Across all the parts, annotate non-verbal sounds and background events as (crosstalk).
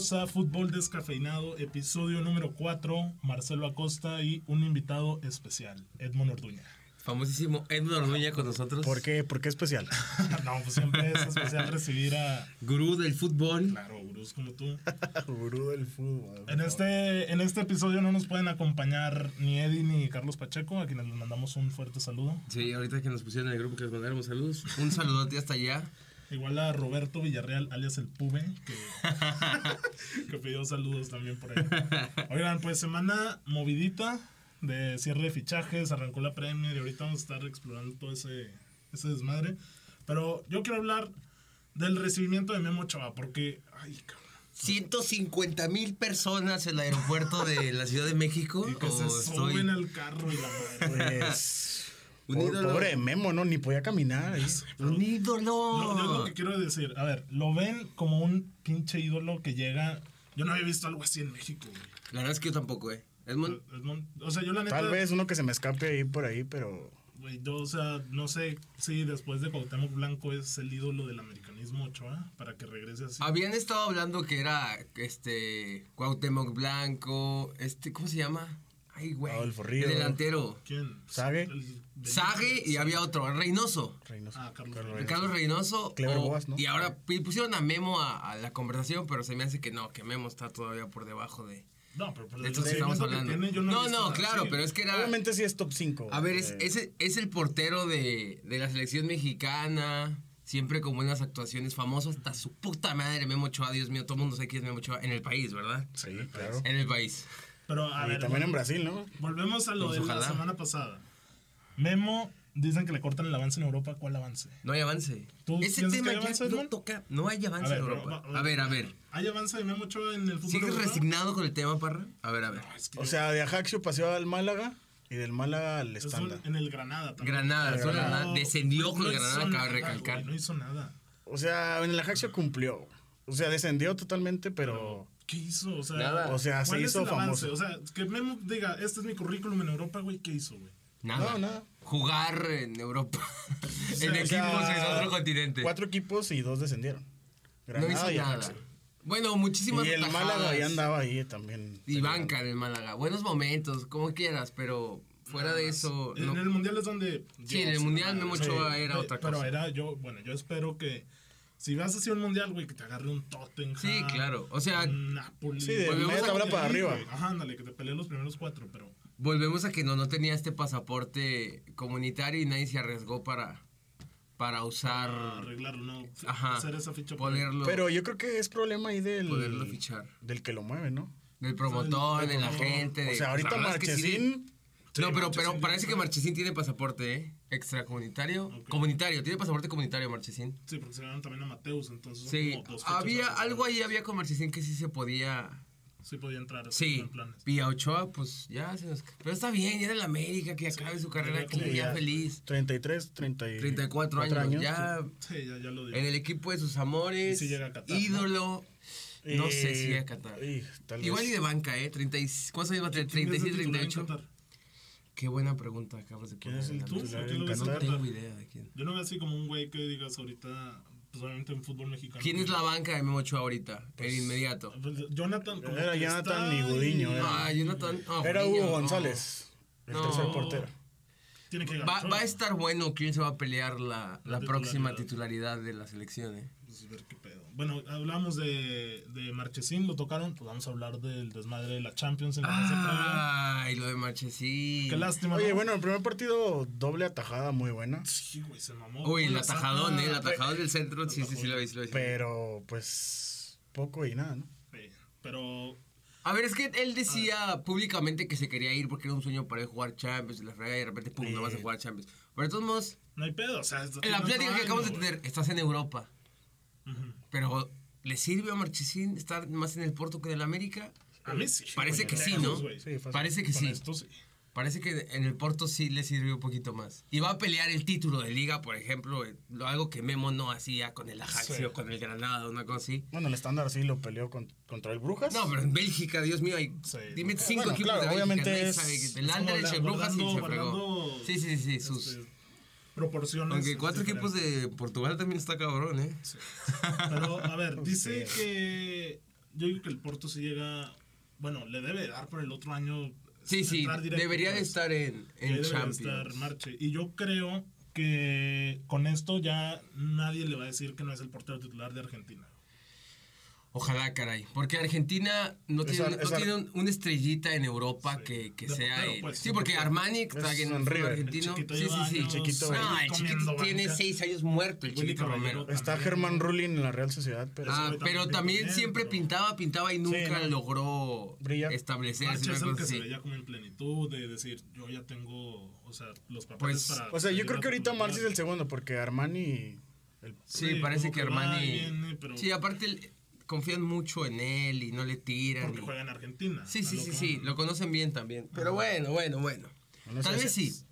Bienvenidos a Fútbol Descafeinado, episodio número 4. Marcelo Acosta y un invitado especial, Edmond Orduña. Famosísimo Edmond Orduña con nosotros. ¿Por qué? ¿Por qué especial? (laughs) no, pues siempre es especial recibir a. Gurú del fútbol. Claro, gurús como tú. (laughs) Gurú del fútbol. En este, en este episodio no nos pueden acompañar ni Eddie ni Carlos Pacheco, a quienes les mandamos un fuerte saludo. Sí, ahorita que nos pusieron en el grupo que les mandáramos saludos. Un saludote hasta allá. Igual a Roberto Villarreal, alias el Pube, que, (laughs) que pidió saludos también por ahí. Oigan, pues semana movidita de cierre de fichajes, arrancó la Premier y ahorita vamos a estar explorando todo ese, ese desmadre. Pero yo quiero hablar del recibimiento de Memo Chava, porque, ay, cabrón. 150 mil personas en el aeropuerto de la Ciudad de México. Y que ¿O se estoy- suben al carro y la madre. Pues. Un ídolo. Pobre Memo, ¿no? Ni podía caminar. ahí. (laughs) ¡Un ídolo! Lo, yo lo que quiero decir, a ver, lo ven como un pinche ídolo que llega. Yo no había visto algo así en México, güey. La verdad es que yo tampoco, ¿eh? Edmond. Edmond- O sea, yo la neta. Tal vez uno que se me escape ahí por ahí, pero. Güey, yo, o sea, no sé si después de Cuauhtémoc Blanco es el ídolo del americanismo Ochoa para que regrese así. Habían estado hablando que era este Cuauhtémoc Blanco, este, ¿cómo se llama? Ay, güey. Adolfo Ríos. El delantero. ¿Quién? Sague. El- Sague y había otro, Reynoso. Reynoso. Ah, Carlos Reynoso. Carlos Reynoso. Clever o- Boas, ¿no? Y ahora pusieron a Memo a, a la conversación, pero se me hace que no, que Memo está todavía por debajo de, No, pero por estamos hablando. tiene, yo no, no, nada claro, pero es que era. Obviamente sí es top 5. A ver, es, es, es el portero de, de la selección mexicana. Siempre con buenas actuaciones, famoso hasta su puta madre, Memo Ochoa. Dios mío, todo el mundo sabe quién es Memo Ochoa en el país, ¿verdad? Sí, claro. En el país. Pero, a Y ver, también en Brasil, ¿no? Volvemos a lo Pues de la semana pasada. Memo, dicen que le cortan el avance en Europa. ¿Cuál avance? No hay avance. ¿Tú Ese tema que hay ya avance, no toca. No hay avance en Europa. va- a ver, a ver. ¿Hay avance de Memo Ochoa en el fútbol? ¿Sigues europeo? resignado con el tema, Parra? A ver, a ver. No, es que O sea, de Ajaxio pasó al Málaga y del Málaga al Estándar. en el Granada también. Granada, solo Granada Granada descendió con no el Granada, nada, cabe recalcar. güey, no hizo nada. O sea, en el Ajaxio cumplió. O sea, descendió totalmente, pero. ¿Qué hizo? O sea, Nada. O sea, se ¿cuál es hizo famoso. O sea, que Memo diga, este es mi currículum en Europa, güey, ¿qué hizo, güey? Nada. No, nada. Jugar en Europa. (laughs) en sea, equipos en otro continente. Cuatro equipos y dos descendieron. no Granada hizo y nada. Bueno, muchísimas Y el atajadas. Málaga ya andaba ahí también. Y banca en el Málaga. Buenos momentos, como quieras, pero fuera de eso. En no. el mundial es donde. Sí, en el Mundial Memo Ochoa era otra Pero cosa. era yo, bueno, yo espero que. Si vas hacia un mundial, güey, que te agarre un Tottenham. Sí, claro. O sea, un Napoli. Sí, de Volvemos a para arriba. güey, Ajá, ándale, que te peleen los primeros cuatro, pero. Volvemos a que no, no tenía este pasaporte comunitario y nadie se arriesgó para, para usar. Para arreglarlo, ¿no? Ajá. Hacer esa ficha. Ponerlo. Pero yo creo que es problema ahí del. Poderlo fichar. Del que lo mueve, ¿no? del promotor, del de la promotor. gente. de- O sea, ahorita Marchesín. Sí, no, pero, pero parece que. Marchesín tiene pasaporte, ¿eh? Extracomunitario. Comunitario, tiene pasaporte comunitario Marchesín. Sí, porque se ganaron también a Mateus, entonces. son Sí, como dos fechas había algo ahí había con Marchesín que sí se podía. Sí, podía entrar. Sí, en planes. y a Ochoa, pues ya se nos. Pero está bien, ya era el América, que acabe su carrera aquí, sí, ya ya. feliz. 33, 30 y 34 años, ya Sí, ya, ya lo digo. en el equipo de sus amores. Y si llega a Qatar, ídolo. No, Eh, sé si llega a Qatar. y tal Igual y de banca, ¿eh? 30 y- ¿Cuántos años va a tener? ¿Quién es el 37, titular en 38. Qué buena pregunta acabas de ¿Quién poner. es el en la ¿Tú? mesa. titular ¿Quién en lo ves en No tengo idea de quién. Yo no veo así como un güey que digas ahorita, pues obviamente en fútbol mexicano. ¿Quién es la banca de Memo Ochoa ahorita? Pues, el inmediato. Pues, Jonathan. como Era Jonathan y Gudiño, era. Ah, Jonathan. Era Hugo no. González, el No. tercer portero. Tiene que Va, ganar. va a estar bueno quién se va a pelear la, la La próxima titularidad. titularidad de la selección, ¿eh? Pues, ver qué pedo. Bueno, hablamos de, de Marchesín, lo tocaron. Pues vamos a hablar del desmadre de la Champions en la previa. Ay, lo de Marchesín. Qué lástima. Oye, ¿no? bueno, el primer partido, doble atajada muy buena. Sí, güey, se mamó. Uy, el La atajadón, ¿eh? El atajadón del centro. Sí, sí, sí, lo vi, sí lo vi. Pero, pues, poco y nada, ¿no? Sí, Pero A ver, es que él decía públicamente que se quería ir porque era un sueño para él jugar Champions, la frega y de repente, pum, no vas a jugar Champions. Pero de todos modos, no hay pedo. O sea, esto en la plática que acabamos de tener, estás en Europa. Pero, ¿le sirve a Marchesín estar más en el Porto que en el América? A mí sí. Parece que sí, ¿no? Sí. Parece que sí. esto sí. Parece que en el Porto sí le sirvió un poquito más. Y va a pelear el título de liga, por ejemplo, eh, lo- algo que Memo no hacía con el Ajaxio, Sí. con el Granada, una cosa así. Bueno, el estándar sí lo peleó con- contra el Brujas. No, pero en Bélgica, Dios mío, hay, Sí. dime Bueno, cinco equipos claro, de Bélgica. obviamente es- el Anderlecht, el Brujas y se fregó. Sí, sí, sí, sus... este, proporciones. Aunque cuatro equipos de Portugal también está cabrón, ¿eh? Sí. Pero, a ver, (laughs) dice que. Yo digo que el Porto sí llega. Bueno, le debe dar por el otro año. Sí, sí, debería de pues. estar en, en debería Champions. estar Marche. Y yo creo que con esto ya nadie le va a decir que no es el portero titular de Argentina. Ojalá, caray. Porque Argentina no tiene, ar- no es ar- tiene un- una estrellita en Europa Sí. que, que sea. pues, sí, porque. Armani está Es en el River. El argentino. chiquito sí, sí, sí. años Chiquito. No, el chiquito tiene banca. seis años muerto, el chiquito Romero. Está. Germán Rulin en la Real Sociedad, pero... Ah, pero también bien, siempre pero- pintaba, pintaba y nunca no. logró Brilla. establecerse. Una es el cosa que se así. veía como en plenitud de decir, yo ya tengo, o sea, los papeles Pues, para... O sea, yo creo que ahorita. Marci es el segundo, porque Armani... el- Sí, Sí, parece que Armani. Sí, aparte el- confían mucho en él y no le tiran. Porque y- juega en Argentina. Sí, sí, sí, sí, lo conocen bien también. Pero bueno, bueno, bueno. Bueno, Tal sí, vez sí. sí.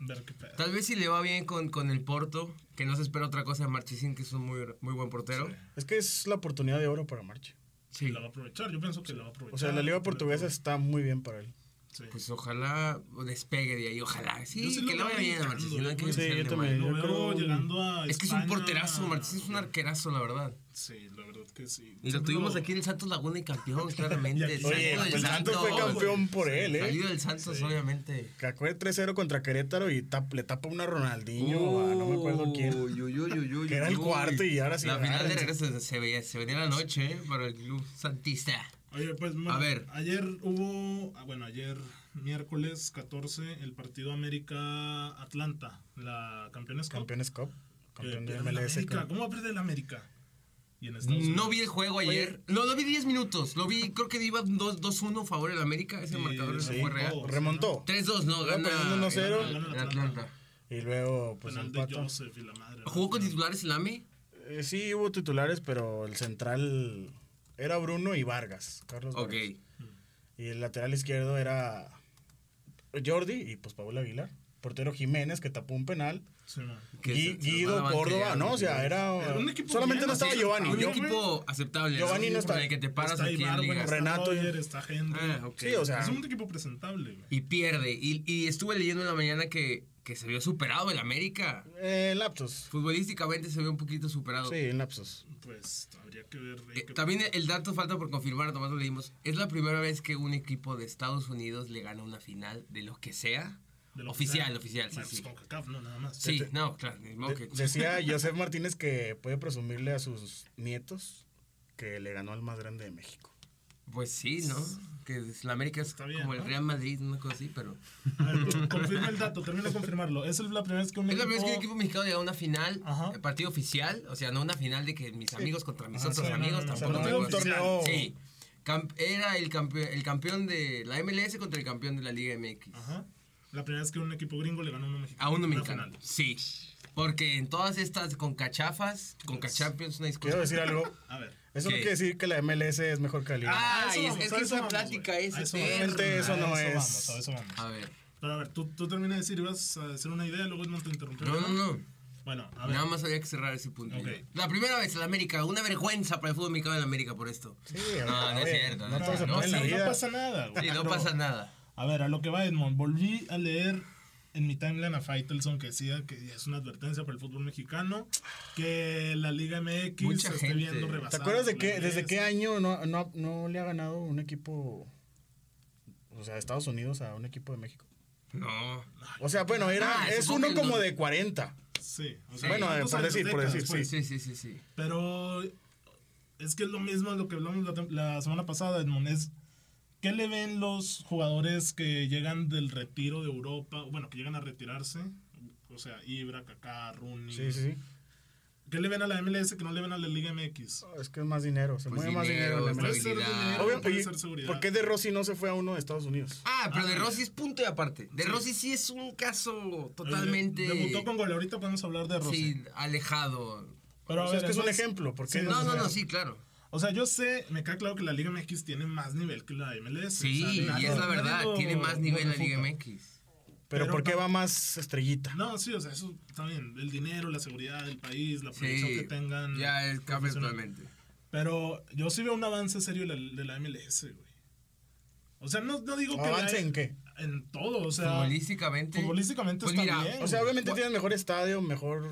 Tal vez si le va bien con, con el Porto, que no se espera otra cosa de Marchesín, que es un muy, muy buen portero. Sí. Es que es la oportunidad de oro para Marchi. Sí. La va a aprovechar, yo pienso que la va a aprovechar. O sea, la liga portuguesa está muy bien para él. Sí. Pues ojalá despegue de ahí, ojalá. Sí, sí que le vaya bien a brincando, Marchesín. No hay que yo- Sí, yo también. yo creo- llegando a Es que es un porterazo, Marchesín es un arquerazo, la verdad. Sí, la verdad que sí. Y lo tuvimos aquí en el Santos Laguna y campeón, (laughs) Y claramente. Salido Oye, pues el Santos fue campeón por él, ¿eh? Salido del Santos, obviamente. Que acuerde 3-0 contra Querétaro y tap- le tapa una Ronaldinho a no me acuerdo quién. Uy, uy, uy, uy, uy, Que era el uy. cuarto y ahora sí La final de regreso se, veía, se venía la noche, ¿eh? Para el club santista. Oye, pues bueno, A ver. ayer hubo, ah, bueno, ayer miércoles 14, el partido América-Atlanta, la Campeones Cup. Campeones Cup. Campeón de la MLS. América. Cup. ¿Cómo va a perder el América? Y en No vi el juego ayer. No, lo vi 10 minutos. Lo vi, creo que iba 2 2-1 a favor del América. Ese Sí, marcador sí. fue real. Oh, Remontó. 3-2, no, gana. perdiendo 1-0. gana Gana el el Atlanta. Y luego, pues Penal de. Joseph y la madre. ¿Jugó con titulares el AME? Eh, sí, hubo titulares, pero el central era Bruno y Vargas. Carlos Ok. Vargas. Y el lateral izquierdo era Jordi y pues Paula Aguilar. Portero Jiménez que tapó un penal. Sí, man. Que Gui- se- se Guido Córdoba, ¿no? O sea, era. Era un equipo solamente bien, no estaba Giovanni. Un Yo- equipo aceptable. Giovanni no está. Con el que te paras está aquí en Liga. está Renato. Roger, está Henry. Ah, ok. Sí, o sea. Es un equipo presentable, güey. Y pierde. Y, y estuve leyendo en la mañana que, que se vio superado el América. Eh, lapsus. Futbolísticamente se ve un poquito superado. Sí, en lapsus. Pues habría que ver. Eh, también el dato falta por confirmar, Tomás lo leímos. Es la primera vez que un equipo de Estados Unidos le gana una final de lo que sea. de lo que oficial, sea. oficial, sí, sí. con CACAF, no, nada más. Sí, no, claro. De- decía (laughs) Joseph Martínez que puede presumirle a sus nietos que le ganó al más grande de México. Pues sí, ¿no? Que la América es bien, como el. Real Madrid, una cosa así, pero... A ver, con- confirma el dato, termina de confirmarlo. Es la primera vez que un Es la equipo... primera vez que un equipo mexicano llega a una final, Ajá. eh, partido oficial, o sea, no una final de que mis amigos contra mis Ajá, otros amigos, no, no, tampoco no un torneo. Sí. Era el, campe- el campeón de la MLS contra el campeón de la Liga MX. Ajá. La primera vez que un equipo gringo le ganó a uno mexicano. A uno mexicano. Sí. Porque en todas estas con cachafas, con cachampions, una discusión. Quiero decir algo. (laughs) A ver. Eso no ¿Qué? quiere decir que la MLS es mejor que la Liga. Ah, A eso y es- vamos, es a que eso esa vamos, plática güey. es A eso vamos. eso no A es. Vamos, a eso vamos. A ver. Pero a ver, tú, tú termina de decir, ibas a hacer una idea, luego no te interrumpí. No, no, no. Bueno, a ver. Nada más había que cerrar ese punto. Ok. La primera vez en América, una vergüenza para el fútbol mexicano en América por esto. Sí, no, no es cierto. No no, no, no pasa nada, güey. Sí, no pasa nada. A ver, a lo que va Edmond. Volví a leer en mi timeline a Faitelson que decía que es una advertencia para el fútbol mexicano, que la Liga MX Mucha se esté viendo ¿Te rebasada. ¿Te acuerdas de qué, desde qué año no, no, no le ha ganado un equipo, o sea, de Estados Unidos a un equipo de México? No. O sea, bueno, era, Ah, es uno como de 40. Sí, o Sí. sea, Bueno, ¿cuántos por decir, por decir, después? Sí, sí, sí, sí. Pero es que es lo mismo lo que hablamos la, la semana pasada, Edmond. Es, ¿Qué le ven los jugadores que llegan del retiro de Europa? Bueno, que llegan a retirarse. O sea, Ibra, Kaká, Rooney. Sí, sí, sí. ¿Qué le ven a la MLS que no le ven a la Liga MX? No, Es que es más dinero, se Pues mueve más dinero, dinero. en la Puede dinero, Obvio, puede ser seguridad. ¿Por qué De Rossi no se fue a uno de Estados Unidos? Ah, pero Ah, de. Rossi es punto y aparte. De Sí. Rossi sí es un caso totalmente. Debutó con gol. Ahorita podemos hablar de Rossi. Sí, alejado. Pero a O sea, ver, es que es un ejemplo, ¿por qué Sí, no No, no, sí, claro. O sea, yo sé, me queda claro que la Liga MX tiene más nivel que la MLS. Sí, o sea, y es la verdad, tiene más nivel la Liga. MX. Pero, Pero ¿por qué no- va más estrellita? No, sí, o sea, eso está bien. El dinero, la seguridad del país, la proyección Sí, que tengan. ya es cambia totalmente. Pero yo sí veo un avance serio de la, de la MLS, güey. O sea, no, no digo que... ¿Avance la- en qué? En todo, o sea... Futbolísticamente. Futbolísticamente Pues está mira, bien. O sea, obviamente tienen mejor estadio, mejor.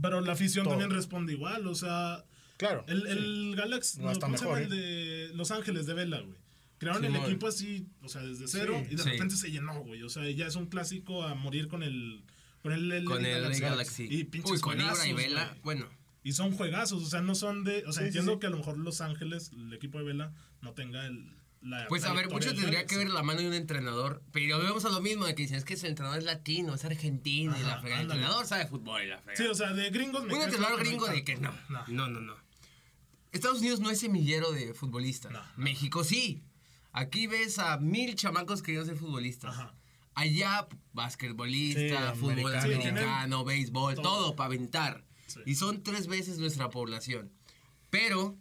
Pero la afición Todo. también responde igual, o sea... Claro. El, el Galaxy, No, no, mejor, El de Los Ángeles de Vela, güey. Crearon Sí, el equipo así, o sea, desde cero, Sí. y de Sí. repente se llenó, güey. O sea, ya es un clásico a morir con el... Con el, el Con el Galaxy. Galaxy. Y pinches Uy, con Ibra y juegazos, Vela. Bueno. Y son juegazos, o sea, no son de... O sea, Sí, entiendo sí, sí. que a lo mejor Los Ángeles, el equipo de Vela, no tenga el... La Pues a ver, mucho tendría que ver la mano de un entrenador, pero vemos a lo mismo de que dicen, es que ese entrenador es latino, es argentino y la fregada. El entrenador sabe fútbol y la fregada. Sí, o sea, de gringos me un entrenador gringo de que no. tanto. No, no, no. Estados Unidos no es semillero de futbolistas. No, no. México sí. Aquí ves a mil chamacos queriendo ser futbolistas. Ajá. Allá, basquetbolista, Sí, fútbol americano. americano, béisbol, Todo. todo, para aventar. Sí. Y son tres veces nuestra población. Pero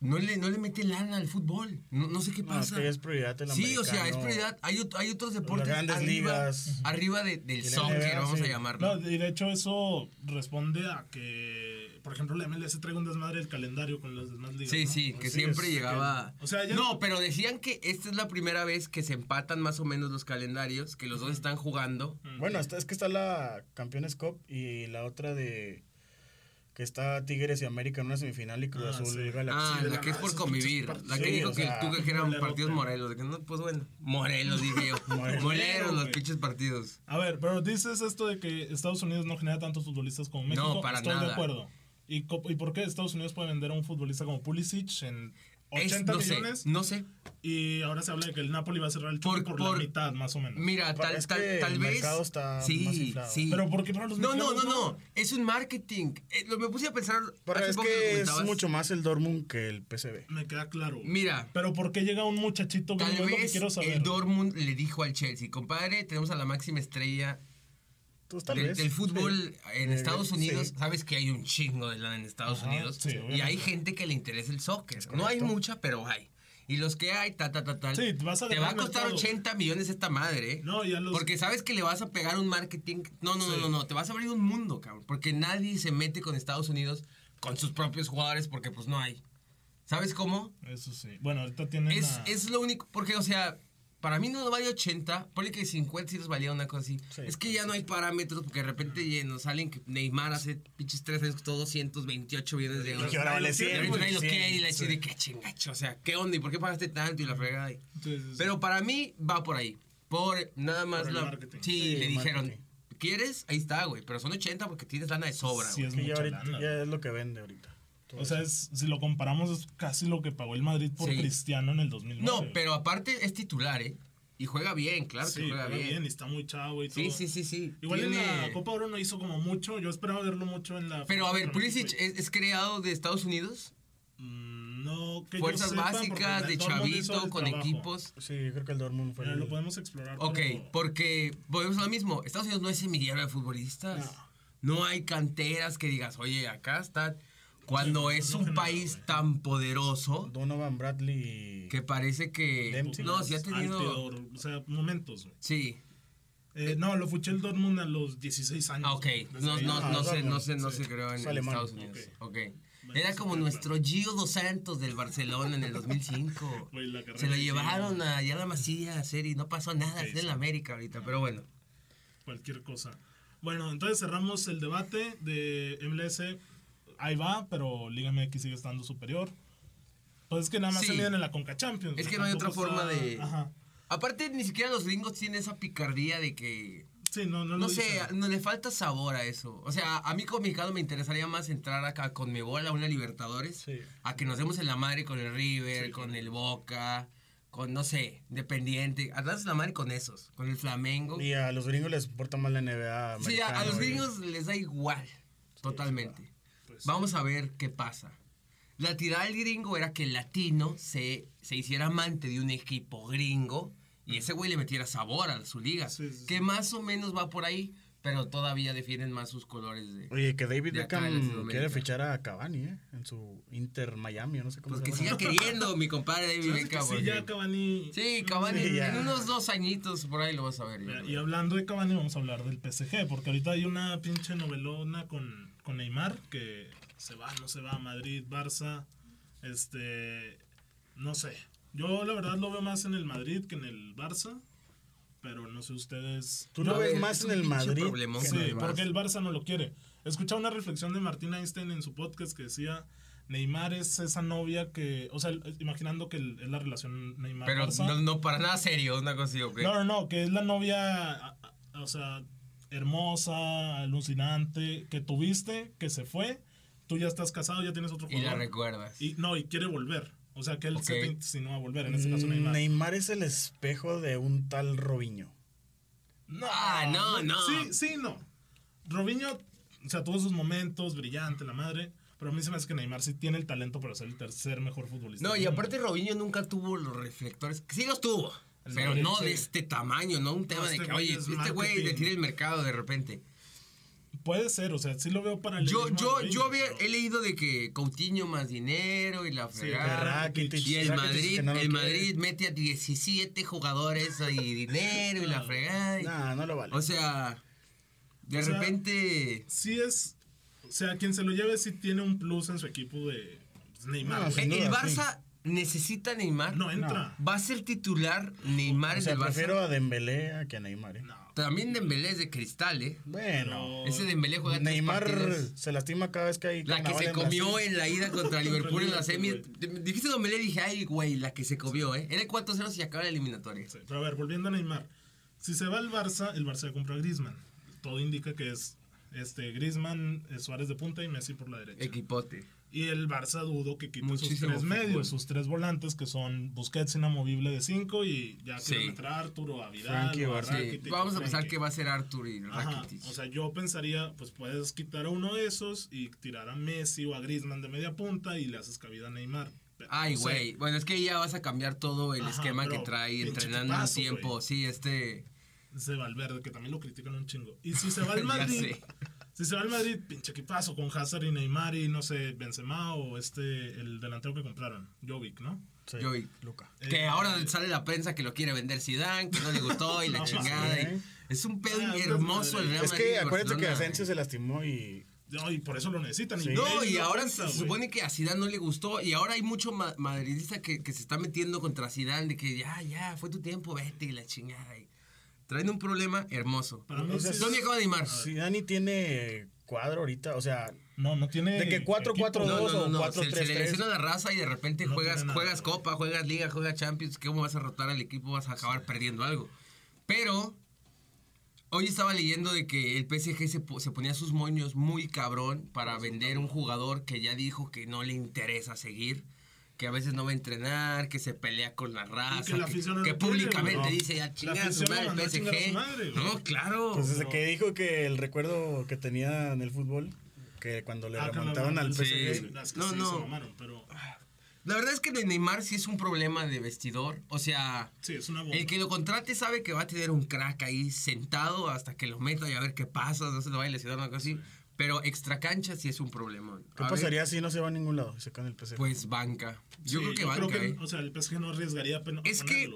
no le, no le mete lana al fútbol. No, no sé qué No, es pasa. que es prioridad el Sí, o sea, es prioridad. Hay, hay otros deportes grandes arriba, ligas. arriba de- del soccer, NBA, vamos a llamarlo. No, y de hecho eso responde a que, por ejemplo, la MLS trae un desmadre el calendario con las demás ligas. Sí, ¿no? sí, que Sí, siempre es que- llegaba. o sea, ya- No, pero decían que esta es la primera vez que se empatan más o menos los calendarios, que los dos están jugando. Bueno, hasta es que está la Campeones Cup y la otra de. Que está Tigres y América en una semifinal y Cruz Ah, Azul sí. Galaxy. Ah, la la- que es por convivir. La que dijo que o sea, tú que eran partidos morelos. De que no, pues bueno, morelos dije yo. (laughs) Morelos. los pinches partidos. A ver, pero dices esto de que Estados Unidos no genera tantos futbolistas como México. No, para Estoy nada. de acuerdo. ¿Y, co- ¿Y por qué Estados Unidos puede vender a un futbolista como Pulisic en Es- 80 no sé, millones? no sé. Y ahora se habla de que el Napoli va a cerrar el Por- por, por- la mitad, más o menos. Mira, tal, es tal, que tal el vez. mercado está más sí, inflado. sí. Pero ¿por qué para los No, no, no, no. Es un marketing. Eh, lo- me puse a pensar. Pero hace es poco que es mucho más el Dortmund que el PSV. Me queda claro. Mira, Pero ¿por qué llega un muchachito Tal gringo? Es lo que vez quiero saber. el Dortmund le dijo al Chelsea, compadre, tenemos a la máxima estrella Pues, tal del, vez. del fútbol Sí. en Estados Unidos. sí. Sabes que hay un chingo de lana en Estados Ajá, Unidos. sí, y obviamente. hay gente que le interesa el soccer. No hay mucha, pero hay. Y los que hay, ta, ta, ta, tal. Sí, te vas a te va a costar mercado. 80 millones esta madre, ¿eh? No, y a los- Porque sabes que le vas a pegar un marketing. No, no, no, no, no. Te vas a abrir un mundo, cabrón. Porque nadie se mete con Estados Unidos con sus propios jugadores porque pues no hay. ¿Sabes cómo? Eso sí. Bueno, ahorita tienen Es, es lo único, porque, o sea, para mí no vale 80, ponle que 50 sí los valía una cosa así. Sí, es que ya no hay parámetros, porque de repente nos salen que Neymar hace pinches 3 años costó 228 millones de euros. Y ahora vale Nadie lo 100. quiere, Y ahorita nadie lo Sí, quiere y le sí. de qué chingacho, o sea, ¿qué onda? ¿Y por qué pagaste tanto y la fregada? Y- Sí. Pero para mí va por ahí. Por nada más Por la. marketing. Sí, Sí, le dijeron, marketing. ¿quieres? Ahí está, güey. Pero son 80 porque tienes lana de sobra, Sí, güey. es Que ya, ahorita- lana. ya es lo que vende ahorita. Todo O sea, es, si lo comparamos, es casi lo que pagó el Madrid por Sí. Cristiano en el 2009. No, pero aparte es titular, ¿eh? Y juega bien, claro sí, que juega, juega bien. y está muy chavo y Sí, todo. sí, sí, sí. Igual Tiene- en la Copa Oro no hizo como mucho. Yo esperaba verlo mucho en la. Pero a ver, Pulisic es, es creado de Estados Unidos. Mm, No, que yo Fuerzas sepa, porque básicas de chavito con trabajo. equipos. Sí, creo que el Dortmund fue Mira, el- lo podemos explorar. Ok, pero- porque volvemos a lo mismo. Estados Unidos no es semillero de futbolistas. No. hay canteras que digas, oye, acá está. Cuando Sí, es no un país güey. tan poderoso Donovan Bradley. que parece que. Dempsey. No, sí ha tenido. Altidor, o sea, momentos. güey. Sí. Eh, no, lo fuché el Dortmund a los 16 años. Ah, ok. No, no, Ah, no, se, no, se, no sí. se creó en, Es. Estados Unidos. Ok. Bueno, Era como nuestro Gio dos Santos del Barcelona en el 2005. (laughs) Güey, la carrera se lo llevaron allá a la Masía a hacer y no pasó nada. Ok, Está en sí. la América ahorita, pero bueno. Cualquier cosa. Bueno, entonces cerramos el debate de MLS. Ahí va, pero Liga MX sigue estando superior. Pues es que nada más Sí. se miden en la Conca Champions. Es que no hay otra forma está- de. Ajá. Aparte, ni siquiera los gringos tienen esa picardía de que. Sí, no, no, No lo sé, dicen. no le falta sabor a eso. O sea, a mí como mexicano me interesaría más entrar acá con mi bola a una Libertadores. Sí. A que nos demos en la madre con el River, Sí, con el Boca, con, no sé, Independiente. A darse la madre con esos, con el Flamengo. Y a los gringos les importa más la NBA. Sí, a, los y- gringos les da igual. Totalmente. Vamos a ver qué pasa. La tirada del gringo era que el latino se, se hiciera amante de un equipo gringo y ese güey le metiera sabor a su liga. Sí, sí, sí. Que más o menos va por ahí, pero todavía defienden más sus colores de... Oye, que David de Beckham quiere fichar a Cavani, ¿eh? En su Inter Miami, o no sé cómo Pues que se siga llama. queriendo mi compadre David que Beckham. sí, ya Cavani. Sí, Cavani, Sí, en unos dos añitos por ahí lo vas a ver. Mira. Y hablando de Cavani, vamos a hablar del PSG, porque ahorita hay una pinche novelona con, con Neymar, que se va, no se va Madrid, Barça, este, no sé. Yo la verdad lo veo más en el Madrid que en el Barça. Pero no sé ustedes. Tú lo A ves más en el Madrid. que en Sí, el Barça. porque el Barça no lo quiere. Escuchaba una reflexión de Martín Einstein en su podcast que decía, Neymar es esa novia que, o sea, imaginando que es la relación Pero Neymar-Barça. no, no para nada serio, una cosa así. No, no, no, que es la novia, o sea, hermosa, alucinante, que tuviste, que se fue, tú ya estás casado, ya tienes otro y la jugador. recuerdas. Y no, y quiere volver. O sea, que él se Ok. te insinuó a volver, en este caso Neymar. Neymar es el espejo de un tal Robinho. No, Ah, no, no. Sí, sí, no. Robinho, o sea, tuvo sus momentos, brillante, la madre. Pero a mí se me hace que Neymar sí tiene el talento para ser el tercer mejor futbolista. No, y aparte Robinho nunca tuvo los reflectores. Sí los tuvo. El Pero Madrid, no sí. de este tamaño, no un tema No, de este que, güey oye, es este güey le tira el mercado de repente. Puede ser, o sea, sí lo veo para Yo, yo, yo había, he leído de que Coutinho más dinero y la Sí, fregada. Rakitic. y el Rakitic Madrid, que no el. Madrid mete a 17 jugadores y (laughs) dinero y la fregada. y- Nah, no lo vale. o sea, de O sea, repente... Sí es. O sea, quien se lo lleve sí tiene un plus en su equipo de pues, Neymar. No, güey. sin el duda, Barça necesita Neymar. no entra. Va a ser titular Neymar o en sea, el Barça. prefiero a Dembélé a que a Neymar. ¿eh? No. También Dembélé es de cristal, ¿eh? Bueno, Ese Dembélé juega Neymar se lastima cada vez que hay La que se en comió Brasil. en la ida contra (laughs) Liverpool en la semi. Dijiste Dembélé dije, ay, güey, la que se comió, ¿eh? Era el 4-0 si acaba la eliminatoria. Sí, pero a ver, volviendo a Neymar. Si se va al Barça, el Barça compra a Griezmann. Todo indica que es este Griezmann, eh, Suárez de punta y Messi por la derecha. Equipote. Y el Barça dudo que quite sus tres fútbol. medios, sus tres volantes, que son Busquets inamovible de cinco y ya Sí. quieren a Arturo, a Vidal, Frankie o a Barça. Sí, Rakitic, vamos a pensar Frankie. que va a ser Arthur y Ajá, Rakitic. O sea, yo pensaría, pues puedes quitar a uno de esos y tirar a Messi o a Griezmann de media punta y le haces cabida a Neymar. Ay, güey. Bueno, es que ya vas a cambiar todo el Ajá, esquema que trae entrenando un tiempo. güey. Sí, este. Ese Valverde, que también lo critican un chingo. Y si se va (laughs) al Ya Madrid, sé. Si se va al Madrid, pinche equipazo con Hazard y Neymar y no sé, Benzema o este, el delantero que compraron, Jovic, ¿no? Sí, Yo vi. Luca. Que Eh, ahora sale la prensa que lo quiere vender Zidane, que no le gustó y la (laughs) No, chingada. sí. y- Es un pedo Ah, hermoso el. Real Es Madrid. que y acuérdate que Asensio se lastimó y No, y por eso lo necesitan. Sí. Y No, y ahora cuenta, se supone que a Zidane no le gustó y ahora hay mucho ma- madridista que, que se está metiendo contra Zidane de que ya, ya, fue tu tiempo, vete y la chingada. y traen un problema hermoso. Para mí O sea, sí ¿Dónde es- acaba Neymar? si Dani tiene cuadro ahorita, o sea, No, no tiene. De que 4-4-2 equipo. No, no, no, no. o Se, se le 4-3-3. lesiona la raza y de repente No juegas, juegas Copa, juegas Liga, juegas Champions. ¿Cómo vas a rotar al equipo? Vas a acabar perdiendo algo. Pero hoy estaba leyendo de que el PSG se, se ponía sus moños muy cabrón para vender un jugador que ya dijo que no le interesa seguir. Que a veces no va a entrenar, que se pelea con la raza, que la que, afición no que lo quiere, públicamente dice ya La chinga su madre el chingar PSG. madre, no, claro. pues desde no. que dijo que el recuerdo que tenía en el fútbol, que cuando le Ah, al PSG, sí, No, sí, no. se mamaron, pero La verdad es que de Neymar sí es un problema de vestidor. O sea, sí, es una bomba. El que lo contrate sabe que va a tener un crack ahí sentado hasta que lo meta y a ver qué pasa, no se lo vaya a lesionar o algo así. Pero extra cancha sí es un problema. ¿qué A ver, pasaría si no se va a ningún lado y se cae en el PSG? Pues banca. Yo Sí, creo que banca, ¿eh? O sea, el PSG no arriesgaría pena. Es que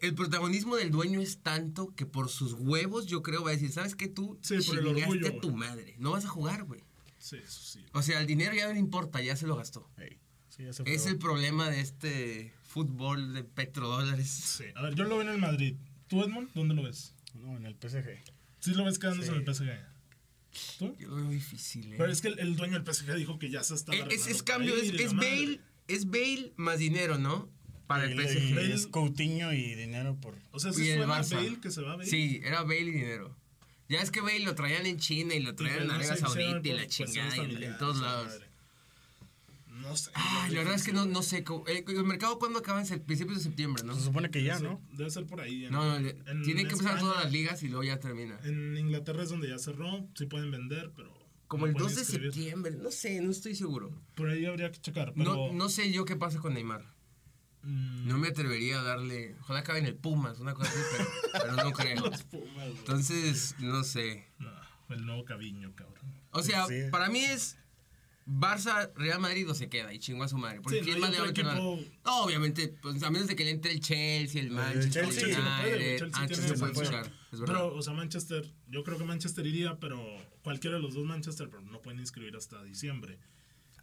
el protagonismo del dueño es tanto que por sus huevos yo creo va a decir, ¿sabes qué? Tú Sí, por el chingaste orgullo, a tu madre. No vas a jugar, güey. Sí, eso sí. O sea, el dinero ya no le importa, ya se lo gastó. Ey, sí, ya se Es el problema de este fútbol de petrodólares. Sí. A ver, yo lo veo en el Madrid. ¿Tú, Edmond? ¿Dónde lo ves? No, en el PSG. Sí lo ves quedándose Sí. en el PSG. ¿Tú? Yo veo difícil, ¿eh? Pero es que el, el dueño del PSG dijo que ya se está Eh, Es, es cambio, es, y es. Bale, es Bale más dinero, ¿no? Para el Y- y PSG. Bale- es Coutinho y dinero por... O sea, Y si el suena. Bale que se va a Bale. Sí, era Bale y dinero. Ya es que Bale lo traían en China y lo traían en no Arabia se Saudita y por la cuestiones chingada y en- en todos lados. madre. No sé. Ay, la verdad es que no, no sé. cómo- eh, ¿El mercado cuándo acaba? En principios de septiembre, ¿no? Se supone que ya, Debe ¿no? ser- Debe ser por ahí. No, no, le- en tienen que empezar todas las ligas y luego ya termina. En Inglaterra es donde ya cerró. Sí pueden vender, pero. Como no el pueden 2 de septiembre, no sé, no estoy seguro. Por ahí habría que checar. Pero, No, no sé yo qué pasa con Neymar. mm, No me atrevería a darle. Ojalá acabe en el Pumas, una cosa así, pero, (laughs) pero no creo. los Pumas, güey. Entonces, no sé. No, el nuevo Caviño, cabrón. O sea, Sí. para mí es Barça, Real Madrid o se queda y chingó a su madre. Porque Sí, ¿quién no más le va a meter No, obviamente, pues, a menos de que le entre el Chelsea, el Manchester Chelsea United. sí lo puede, el Chelsea tiene Chelsea se puede sanción. buscar, es verdad. Pero, o sea, Manchester, yo creo que Manchester iría, pero cualquiera de los dos Manchester, pero no pueden inscribir hasta diciembre.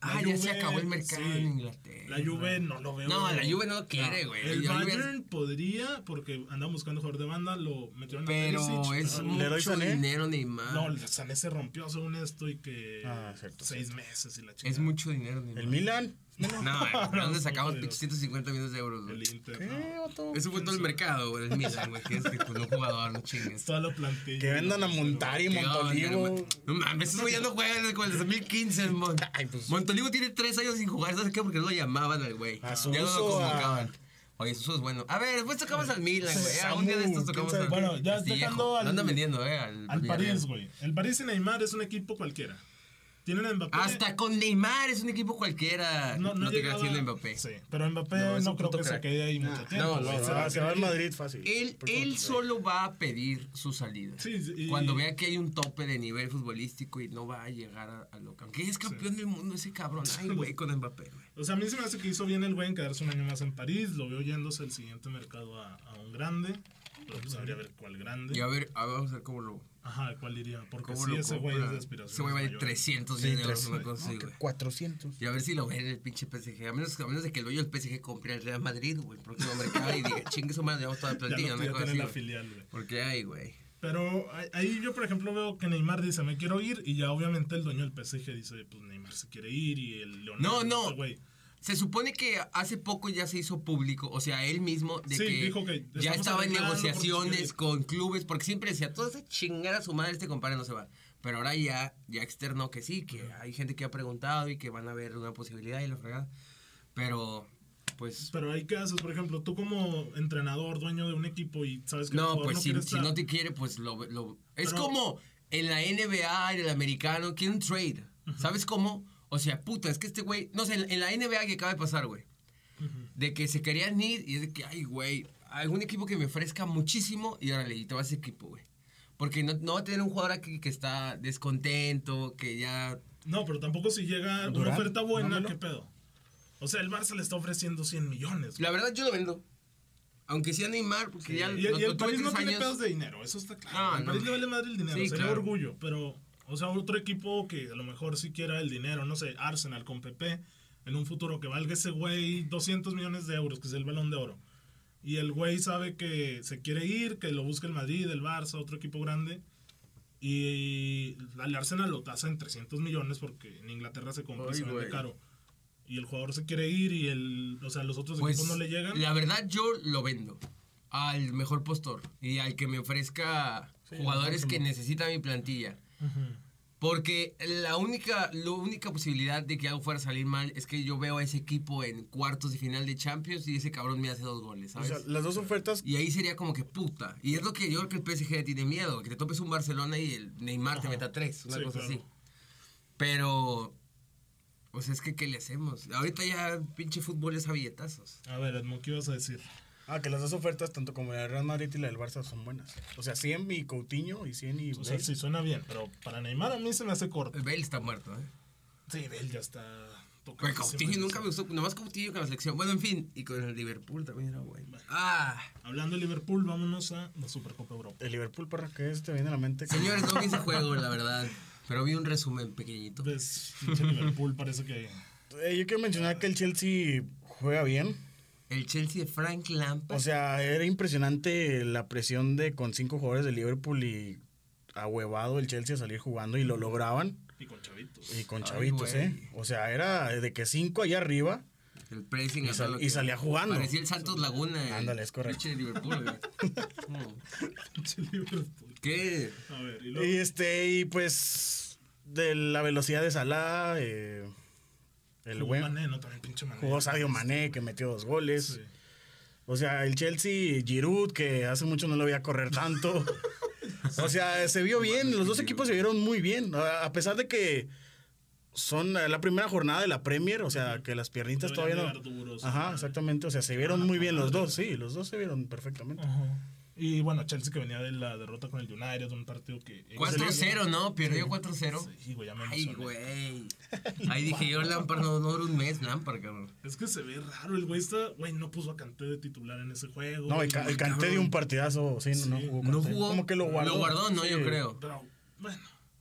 Ah, La ya se acabó el mercado sí. en Inglaterra. La Juve no lo veo. No, la Juve no lo quiere, güey. El La Juve- Bayern podría, porque andaban buscando jugador de banda, lo metieron a Pero Perisic, es pero- Leroy mucho Sané. dinero, Neymar. No, el Sané se rompió según esto y que Ah, cierto, seis meses y la chica. es mucho dinero, Neymar. El Milan. No, ¿de (laughs) dónde sacamos pinches 150 millones de euros, güey? El Inter. ¿Qué, no. Eso fue todo el mercado, güey, el Milan, güey. Que es que pues, un jugador, no chingues. Toda la plantilla. Que vendan a Montari, ¿Qué onda, Montolivo. No mames, ese güey ya no juega desde el 2015, mon. (laughs) Ay, pues. Montolivo tiene tres años sin jugar, ¿sabes qué? Porque no lo llamaban al güey. A Ya no lo convocaban. Oye, eso es bueno. A ver, después tocamos al Milan, güey. Un día de estos tocamos ¿quién al? Bueno, ya dejando al- andan vendiendo, eh. Al. París, güey. El París y Neymar es un equipo cualquiera. Tienen a Mbappé. Hasta con Neymar es un equipo cualquiera. No, te llegaba- quedas haciendo Mbappé. Sí, pero Mbappé No, no, creo que se quede ahí mucho tiempo. no, no, Se va a se va ir. Madrid fácil. Él, no- solo va a pedir su salida. Sí, sí, y- Cuando vea que hay un tope de nivel futbolístico y no va a llegar a, a lo que. Aunque es campeón del mundo ese cabrón. Ay, güey, con Mbappé, güey. O sea, a mí se me hace que hizo bien el güey en quedarse un año más en París. Lo veo yéndose el siguiente mercado a, a un grande. Pero pues habría ver cuál grande. Y a ver, a ver, vamos a ver cómo lo. Ajá, ¿cuál diría? Porque Cómo sí, lo ese güey es de aspiración. Ese güey vale 300 Sí, millones una cosa así, no, que güey. 400. Y a ver si lo ve en el pinche PSG. A menos, a menos de que el dueño del PSG compre el Real Madrid, güey, el próximo mercado y diga, chingue su madre, llevamos toda la plantilla, no, ya cosa tienen así. la filial, güey. Porque hay, güey. Pero ahí- yo, por ejemplo, veo que Neymar dice, me quiero ir. Y ya obviamente el dueño del PSG dice, pues Neymar se quiere ir. Y el No, Leonardo, no. este güey. Se supone que hace poco ya se hizo público, o sea, él mismo, de Sí, que, dijo que ya estaba en negociaciones con clubes, porque siempre decía, toda esa chingada su madre, este compadre no se va. Pero ahora ya, ya externó que sí, que hay gente que ha preguntado y que van a ver una posibilidad y la fregada. Pero, pues, Pero qué haces, por ejemplo, tú como entrenador, dueño de un equipo y sabes que no, pues no si, si estar. no te quiere, pues lo... lo- es Pero- como en la NBA, en el americano, quiere un trade. ¿Sabes cómo? O sea, puta, es que este güey... No sé, en, en la NBA que acaba de pasar, güey. De que se querían ir y es de que, ay, güey, algún equipo que me ofrezca muchísimo y órale, y te vas a ese equipo, güey. Porque no, no va a tener un jugador aquí que está descontento, que ya... No, pero tampoco si llega una Durant, oferta buena, dámelo. ¿qué pedo? O sea, el Barça le está ofreciendo 100 millones. La verdad, yo lo vendo. Aunque sea Neymar, porque ya y, lo, y el París no tres tiene años. pedos de dinero, eso está claro. No, no. París le vale madre el dinero, Sí, sería claro. orgullo, pero, o sea, otro equipo que a lo mejor sí quiera el dinero, no sé, Arsenal con PP, en un futuro que valga ese güey 200 millones de euros, que es el balón de oro. Y el güey sabe que se quiere ir, que lo busca el Madrid, el Barça, otro equipo grande. Y el Arsenal lo tasa en 300 millones porque en Inglaterra se compra y Ay, se vende caro. Y el jugador se quiere ir y el, o sea, los otros Pues, equipos no le llegan. La verdad, yo lo vendo al mejor postor y al que me ofrezca jugadores que necesita mi plantilla. Porque la única, la única posibilidad de que algo fuera a salir mal es que yo veo a ese equipo en cuartos de final de Champions y ese cabrón me hace dos goles, O sea, las dos ofertas. y ahí sería como que puta. Y es lo que yo creo que el PSG tiene miedo, que te topes un Barcelona y el Neymar te meta tres, una Sí, cosa claro. así. Pero, pues es que, ¿qué le hacemos? Ahorita ya pinche fútbol es a billetazos. A ver, Edmond, ¿qué ibas a decir? Ah, que las dos ofertas, tanto como la del Real Madrid y la del Barça, son buenas. O sea, 100 y Coutinho y 100 y. O sea, Bale. sí suena bien, pero para Neymar a mí se me hace corto. El Bale está muerto, ¿eh? Sí, Bale ya está Güey, tocadísimo. Coutinho nunca me gustó, nomás Coutinho con la selección. Bueno, en fin, y con el Liverpool también era bueno. Ah, Hablando de Liverpool, vámonos a la Supercopa Europa. El Liverpool, para que te viene a la mente. señores, no vi ese juego, la verdad. Pero vi un resumen pequeñito. Pinche Liverpool parece que... Eh, yo quiero mencionar que el Chelsea juega bien. El Chelsea de Frank Lampard. O sea, era impresionante la presión de con cinco jugadores de Liverpool y ahuevado el Chelsea a salir jugando y lo lograban. Y con chavitos. Y con chavitos. ¿eh? O sea, era de que cinco allá arriba. el pressing. y sal- salía jugando. Parecía el Santos Laguna. el Ándale, es correcto. pinche Liverpool, (laughs) Liverpool. ¿Qué? A ver, y luego... Y este, y pues, de la velocidad de Salah, eh, el jugó buen. Mané, ¿no? También pinche Mané. Jugó Sadio Mané, que metió dos goles. Sí. O sea, el Chelsea, Giroud, que hace mucho no lo veía correr tanto. (laughs) o sea, se vio bien. Los dos equipos se vieron muy bien. A pesar de que son la primera jornada de la Premier, o sea, que las piernitas Todavía no. duros. Ajá, exactamente. O sea, se vieron muy bien los dos. Sí, los dos se vieron perfectamente. Ajá. Y bueno, Chelsea que venía de la derrota con el United, un partido que... 4-0, ¿no? Perdió 4-0. Sí, güey, ya me Ay, güey. (laughs) Ahí dije yo, Lampard no, no dura un mes, Lampard, cabrón. Es que se ve raro, el güey está... Güey, no puso a Kanté de titular en ese juego. No, el, ca- el Kanté dio un partidazo. Sí, no, no jugó. No jugó. Como que lo guardó. Lo guardó, ¿no? Sí. Yo creo. Pero, bueno...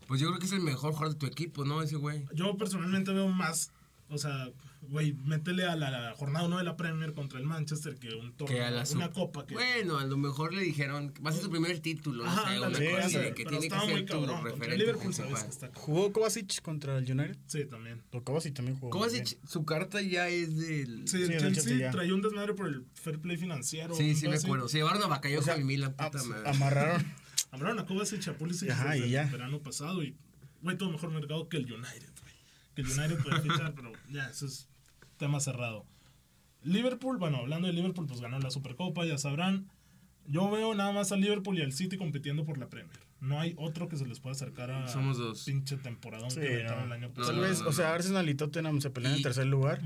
Pues yo creo que es el mejor jugador de tu equipo, ¿no? Ese güey. Yo personalmente veo más O sea, güey, métele a la, la jornada 1 de la Premier contra el Manchester que un torneo, Que a la una copa que... Bueno, a lo mejor le dijeron, va a ser su primer título, no Ajá, sé, una cosa de que pero tiene que ser tu el referente Liverpool sabes que está. ¿Jugó Kovacic contra el United? Sí, también. O Kovacic también jugó. Kovacic, bien. su carta ya es del... Sí, Sí, el el Chelsea, traía un desmadre por el fair play financiero. Sí, sí me acuerdo. Se llevaron a Bacayo con el Milan, puta madre. amarraron. (laughs) Hablaron a Kovacic y a Pulisic desde el verano pasado y, güey, tuvo mejor mercado que el United, güey. Que el United puede fichar, (laughs) pero ya, eso es tema cerrado. Liverpool, bueno, hablando de Liverpool, pues ganó la Supercopa, ya sabrán. Yo veo nada más al Liverpool y al City compitiendo por la Premier. No hay otro que se les pueda acercar a Somos dos. pinche temporada Sí, que no. el año pasado. Tal vez, o sea. Arsenal y Tottenham se pelean Y- en tercer lugar.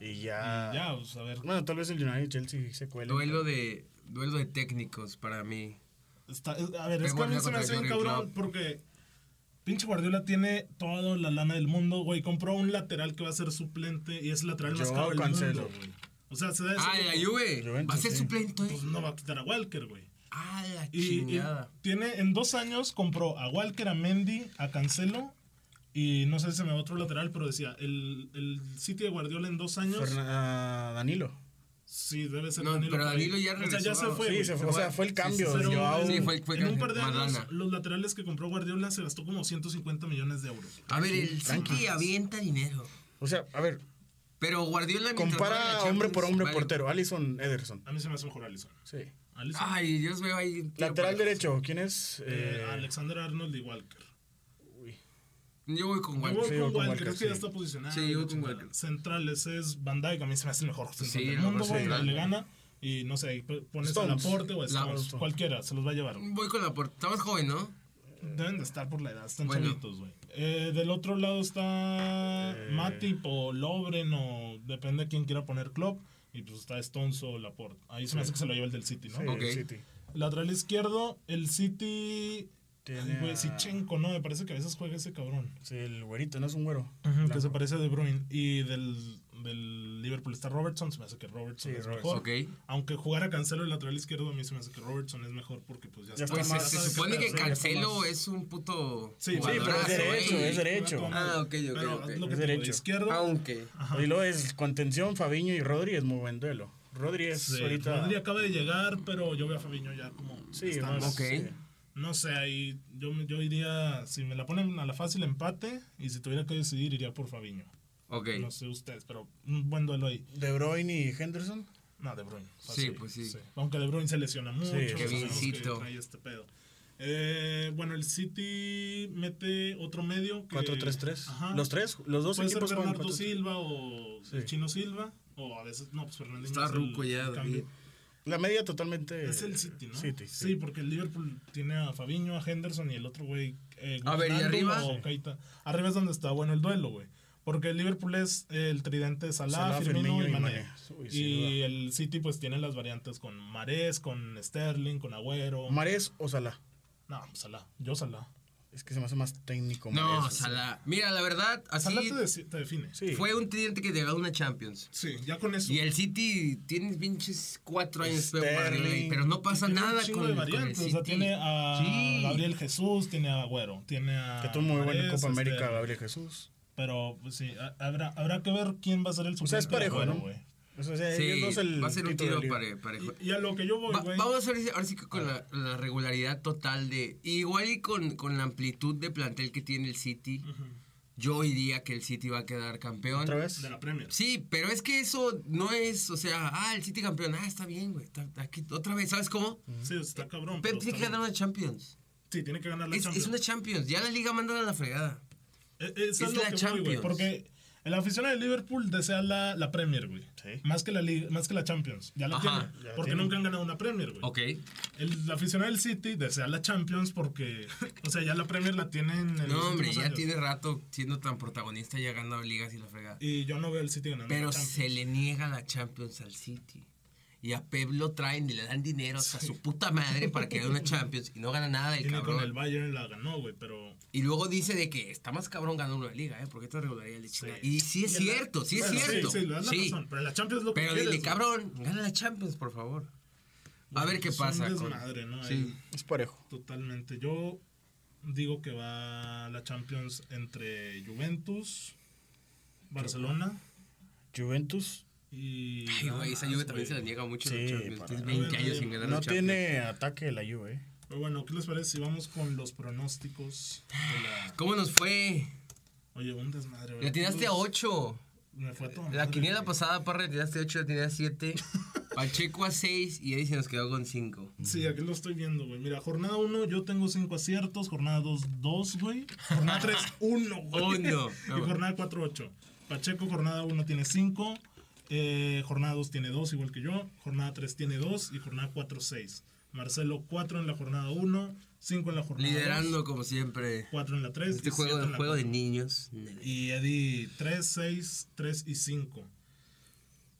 Y ya. Y ya, pues, a ver. Bueno, tal vez el United y Chelsea se cuelen. Duelo de, duelo de técnicos para mí. Está- a ver, es que a mí se me hace bien cabrón porque pinche Guardiola tiene toda la lana del mundo, güey. Compró un lateral que va a ser suplente y es el lateral más caro del Cancelo. mundo, güey. O sea, se da eso. Ah, la Juve. Juventus, Va a ser sí. suplente. Pues no va a quitar a Walker, güey. Ah, la Y, y chingada. tiene en dos años compró a Walker, a Mendy, a Cancelo y no sé si se me va otro lateral, pero decía, el, el City de Guardiola en dos años. Ferna- Danilo. Sí, debe ser No, pero. Danilo ya O sea, ya regresó. se fue. Sí, se fue, o sea, fue el cambio. Pero Joao- Sí, fue- fue en un par de años, Madonna. los laterales que compró Guardiola se gastó como 150 millones de euros. A ver, el. City avienta dinero. O sea, a ver, Pero Guardiola compara hombre por hombre vale. portero. Alison Ederson. A mí se me hace mejor Alisson. Sí. Alisson. Ay, yo os veo ahí. Lateral derecho, ¿quién es? Eh, Eh, Alexander Arnold y Walker. Yo voy con Yo Walker. voy Sí, con voy con Walker, Walker, es que ya está posicionado. Sí, yo voy con. Walker. Centrales es Van Dijk, a mí se me hace el mejor central Sí, del el mundo, güey, central. le gana. Y no sé, pones Stones. a Laporte o Stones, cualquiera, se los va a llevar. Voy con la puerta. Está más joven, ¿no? Deben de estar por la edad, están Bueno. chavitos, güey. Eh, del otro lado está Eh. Matip o Lobren o depende de quién quiera poner Klopp. Y pues está Stones o Laporte. Ahí se me hace que se lo lleva el del City, ¿no? Sí, Ok. el City. Lateral izquierdo, el City... Tiene Ay, güey, a- Sichenko, ¿no? Me parece que a veces juega ese cabrón. Sí, el güerito, no es un güero. que Blanco. se parece a De Bruyne. Y del, del Liverpool está Robertson. Se me hace que Robertson Sí, es Robertson. mejor. Ok. Aunque jugara Cancelo el lateral izquierdo, a mí se me hace que Robertson es mejor porque pues ya, Ya está. Pues más- se, se supone que está Cancelo es un puto. Sí, sí, pero es jugadorazo, derecho, ¿eh? es derecho. Ah, ok, ok, Pero ok. lo que Es derecho. izquierdo. Aunque. Ajá. Y luego es contención, Fabiño y Rodri es muy buen duelo. Rodri es Sí, ahorita. Rodri acaba de llegar, pero yo veo a Fabiño ya como. Sí, más- Ok. sí. No sé, ahí yo, me- yo iría. Si me la ponen a la fácil empate y si tuviera que decidir, iría por Fabiño. Ok. No sé ustedes, pero un buen duelo ahí. De Bruyne y Henderson. No, De Bruyne. Sí, pues sí. Aunque De Bruyne se lesiona mucho. Sí, sabemos que Kevincito. trae este pedo. Eh, bueno, el City mete otro medio. que- 4-3-3. Ajá. Los tres, los dos Puede ser equipos juegan Bernardo 4-3-3. Silva o Sí. el Chino Silva. O a veces, no, pues Fernandinho. Está ruco ya, el cambio. David. La media totalmente. Es el City, ¿no? City, sí. sí. porque el Liverpool tiene a Fabiño, a Henderson y el otro güey. Eh, A ver, ¿y arriba? o Keita. Arriba es donde está bueno el duelo, güey. Porque el Liverpool es el tridente Salah, Salah, Firmino, Firmino y y Mané. Uy, y el City pues tiene las variantes con Mares, con Sterling, con Agüero. Mares o Salah. no, Salah. Yo Salah. Es que se me hace más técnico. No, Mahrez, Salah. Mira, la verdad, así Salah te, define. Sí. fue un tridente que llegó a una Champions. Sí, ya con eso. Y el City tiene pinches cuatro años Sterling. pero no pasa un nada con, de con el. City. O sea, tiene a Sí. Gabriel Jesús, tiene a Agüero, tiene a. Que tuvo muy buena Copa América, este, Gabriel Jesús. Pero pues, sí, ha- habrá, habrá que ver quién va a ser el O sea, es suplente parejo, Agüero, ¿no? güey. O sea, Sí, ellos dos el va a ser un tiro pare- parejo. Y, y a lo que yo voy, Va- güey. vamos a ver si- ahora sí que con la, la regularidad total de. Igual y con, con la amplitud de plantel que tiene el City, yo diría que el City va a quedar campeón. ¿Otra vez? De la Premier. Sí, pero es que eso no es, o sea, ah, el City campeón, ah, está bien, güey, está- aquí otra vez, ¿sabes cómo? Sí, está cabrón. Pep pero tiene que ganar una Champions. Sí, tiene que ganar la Es, Champions. es una Champions, ya la liga manda a la fregada. Eso es lo la que voy, güey, Champions. porque el aficionado de Liverpool desea la, la Premier, güey. Sí. Más que la liga, más que la Champions. Ya la Ajá, tiene. ya porque tiene. nunca han ganado una Premier, güey. Ok. El aficionado del City desea la Champions porque, (laughs) o sea, ya la Premier la tienen en No, hombre, ya años. tiene rato siendo tan protagonista y ha ganado ligas y la fregada. Y yo no veo al City ganando Pero la Champions. se le niega la Champions al City. Y a Pep lo traen y le dan dinero hasta su puta madre para que gane una Champions y no gana nada Y el ni con el cabrón. Bayern la ganó, güey, pero... Y luego dice de que está más cabrón ganar una liga, ¿eh? Porque esta regularidad le chinga. Sí. Y sí es Y en la- cierto, sí es bueno, cierto. Sí, sí, le das la Sí. razón. Pero la Champions es lo que Pero quieres, dile, güey. cabrón, gana la Champions, por favor. A ver qué Es pasa. con- desmadre, ¿no? Sí. Ahí. Es parejo. Totalmente. Yo digo que va la Champions entre Juventus, Barcelona Juventus y... Ay, güey, esa Juve también se la niega mucho. Sí, a los Champions. para- Tiene 20 No, años sin ganar no tiene ataque la Juve. ¿eh? Pero bueno, ¿qué les parece si vamos con los pronósticos de la... ¿Cómo nos fue? Oye, un desmadre, güey. Le atinaste a Los- 8. Me fue a toda La quiniela pasada, Parra, le tiraste 8, le tiraste 7. (laughs) Pacheco a 6 y Eddie se nos quedó con 5. Sí, aquí lo estoy viendo, güey. Mira, jornada 1 yo tengo 5 aciertos, jornada 2, 2, güey. Jornada 3, 1, güey. Uno. (laughs) Y jornada 4, 8. Pacheco, jornada 1 tiene 5. Eh, jornada 2 tiene 2, igual que yo. Jornada 3 tiene 2 y jornada 4, 6. Marcelo, 4 en la jornada 1, 5 en la jornada Liderando como siempre. 4 en la 3. Este juego de juego de niños. Y Eddie, 3, 6, 3 y 5.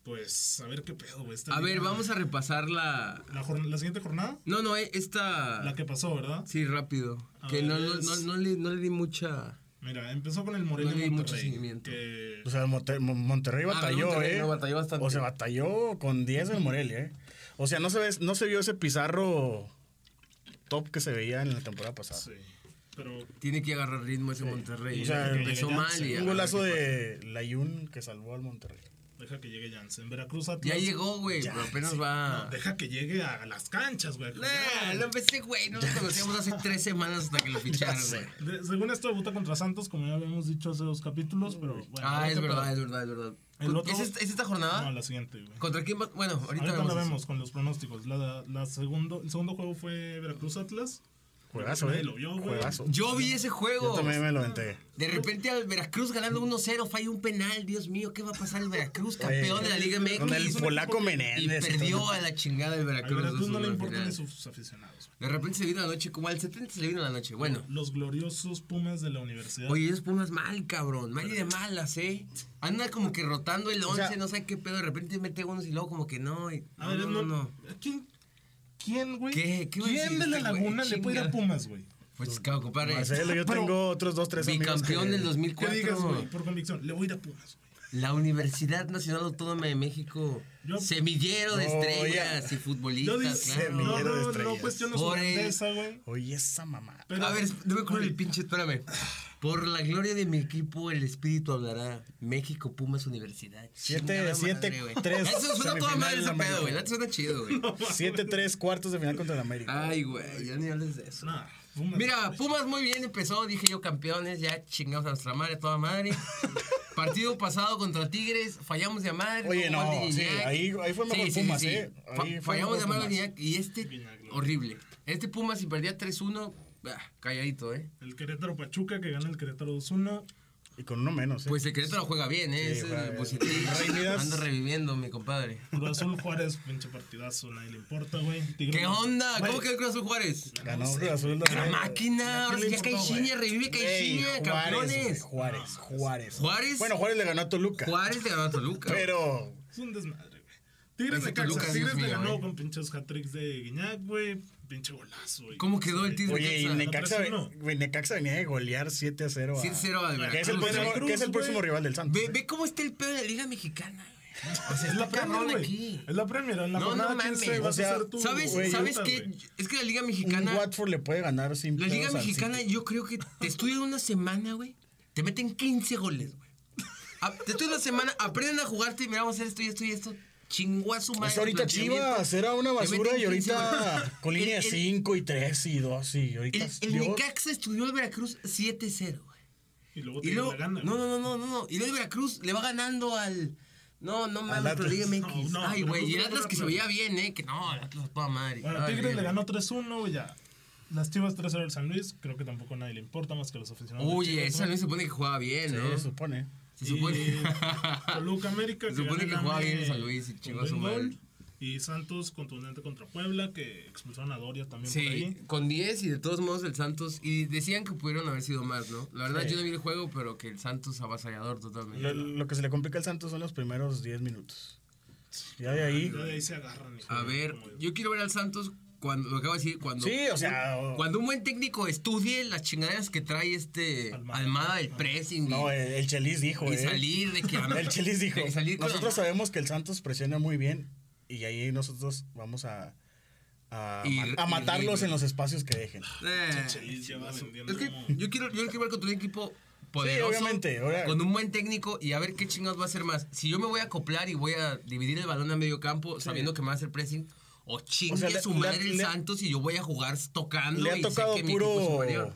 Pues, a ver qué pedo, güey. A ver, vamos a repasar la. La, la siguiente jornada, No, no, eh, esta. la que pasó, ¿verdad? Sí, rápido. A que no, es- no, no le, no le di mucha. Mira, empezó con el Morelia No Monterrey. seguimiento. Que O sea, Monte- Mon- Monterrey Ah, batalló, Monterrey, ¿eh? no, batalló bastante. O sea, batalló con 10 en Morelia, ¿eh? O sea, no se, ve, no se vio ese pizarro top que se veía en la temporada pasada. sí. Pero Tiene que agarrar ritmo ese Monterrey. O sea, empezó que mal Janssen, y. a Un golazo de Layun que salvó al Monterrey. Deja que llegue Jansen. Veracruz Atlas. Ya llegó, güey, pero apenas va. deja que llegue a las canchas, güey. Nah, no empecé, güey. No lo conocíamos hace tres semanas hasta que lo (laughs) ficharon, güey. Según esto debuta contra Santos, como ya habíamos dicho hace dos capítulos, pero bueno. Ah, es verdad, es verdad, es verdad. ¿Es, esta, es esta jornada? No, la siguiente, güey. ¿Contra quién va? Bueno, ahorita, Ahorita vemos la eso. vemos con los pronósticos. La, la segundo, el segundo juego fue Veracruz Atlas. Juegazo, ¿eh? lo vio. Juegazo. Yo vi ese juego. Yo también me lo aventé. De repente al Veracruz ganando 1-0, falla un penal. Dios mío, ¿qué va a pasar el Veracruz? Oye, Campeón de la Liga MX. Con el polaco Menéndez. y perdió a la chingada el Veracruz. Veracruz no le 2-1 al importan sus aficionados. güey. De repente se vino la noche, como al 70 se le vino la noche. Bueno. Los gloriosos Pumas de la universidad. Oye, esos Pumas mal, cabrón. Mal y de malas, ¿eh? Anda como que rotando el 11, sea- no sé qué pedo. De repente mete unos y luego como que no. y- a no, ver, no, no, no. ¿Quién, quién, güey? ¿Qué? ¿Qué ¿Quién decir de la este laguna le puede ir a. Pumas, güey? Pues, claro, compadre. Marcelo, yo (laughs) Pero- tengo otros dos, tres amigos. Bicampeón que- del ¿Qué 2004. digas, güey? Por convicción. Le voy a ir a Pumas, güey. La Universidad Nacional Autónoma de México. Yo- semillero de No, estrellas y Yo futbolistas, dice, claro. no, Semillero de no, no estrellas. cuestiono su Por el- grandeza, güey. Oye, esa mamá. Pero- A ver, no me acuerdo el pinche, espérame. Por la gloria de mi equipo, el espíritu hablará. México Pumas Universidad. Siete- Chingada siete, madre, güey. tres Eso suena toda madre ese pedo, güey. Eso suena chido, güey. (laughs) 7-3 cuartos de final contra el América. Ay, güey, ya ni hables de eso. Nah, Pumas. Mira, Pumas muy bien empezó, dije yo campeones, ya chingamos a nuestra madre, toda madre. (laughs) Partido pasado contra Tigres, fallamos de madre. Oye, no, sí, ahí- ahí fue mejor Pumas, ¿eh? Ahí fallamos de madre y este, horrible. Este Pumas si perdía 3-1, ah, calladito, ¿eh? El Querétaro Pachuca que gana el Querétaro 2-1. Y con uno menos, ¿eh? Pues el Querétaro juega bien, ¿eh? Sí, es Midas. Anda reviviendo, mi compadre. Cruz Azul Juárez, pinche partidazo, nadie le importa, güey. ¿Qué onda? ¿Cómo quedó el Cruz Azul Juárez? Ganó Cruz Azul. La máquina, ahora sí ya Caixinha, revive Caixinha, campeones. Juárez, Juárez. Juárez. Bueno, Juárez le ganó a Toluca. Juárez le ganó a Toluca. Pero Es un desmadre. Tigres de Caxa. Tigres le ganó eh. con pinches hat-tricks de Guiñac, güey. Pinche golazo, güey. ¿Cómo quedó el Tigre? Oye, y Necaxa. Necaxa, 3-1. güey, Necaxa venía de golear 7 a 0. a- 7-0 al Que es el Veracruz. próximo, Veracruz, que es el próximo rival del Santos. Ve, ve cómo está el pedo de la Liga Mexicana, güey. O sea, Es la Premier, aquí. Es la Premier. En la No, no 15 mames. O sea, a ¿Sabes, Güey, ¿sabes qué? Es que la Liga Un Mexicana. Watford le puede ganar sin La Liga Mexicana, yo creo que te estudian una semana, güey. Te meten 15 goles, güey. A- Te estudian una semana, aprenden a jugarte y mira, vamos a hacer esto y esto y esto. Chingó a su madre. Pues ahorita. Chivas era una basura y 15 ahorita (laughs) con línea de El- el- 5 y 3 y 2 y ahorita El, el. Necaxa estudió al Veracruz 7-0, güey. Y luego Y luego, gana. no, no, no, no, no. Y luego el Veracruz le va ganando al. No, no mames, pero Liga MX. No, no, Ay, güey. Y el Atlas que se veía bien, ¿eh? Que no, el Atlas toda madre. Bueno, Tigres le ganó 3-1, güey, ya. Las Chivas 3-0 al San Luis. Creo que tampoco a nadie le importa más que a los aficionados. Oye, güey. no se supone que jugaba bien, Sí, ¿no? se supone. Se supone. Y (laughs) Toluca América. Se supone que el jugaba bien San Luis y chingó su madre. Y Santos contundente contra Puebla, que expulsaron a Doria también por Sí, ahí. con 10 y de todos modos el Santos. Y decían que pudieron haber sido más, ¿no? La verdad, Sí. yo no vi el juego, pero que el Santos avasallador totalmente. Lo, lo que se le complica al Santos son los primeros 10 minutos. Ya de ahí. Ya de ahí se agarran. A ver, yo quiero ver al Santos cuando, lo acabo de decir, cuando. Sí, o sea. Cuando un buen técnico estudie las chingaderas que trae este Almada. Almada, del pressing No, y, el, el Chelis dijo, y eh. salir de que (laughs) El Chelis dijo. con Nosotros la- sabemos que el Santos presiona muy bien y ahí nosotros vamos a. A, Y- ma- a y matarlos River. en los espacios que dejen. Eh, Chelis lleva vendiendo es que como- yo quiero, yo quiero ver contra un equipo poderoso, obviamente, ahora- con un buen técnico y a ver qué chingados va a hacer más. Si yo me voy a acoplar y voy a dividir el balón a medio campo sabiendo que me va a hacer pressing, o chingue O sea, le- su le- madre el le- Santos y yo voy a jugar tocando Le ha y sé tocado que mi equipo es puro superior.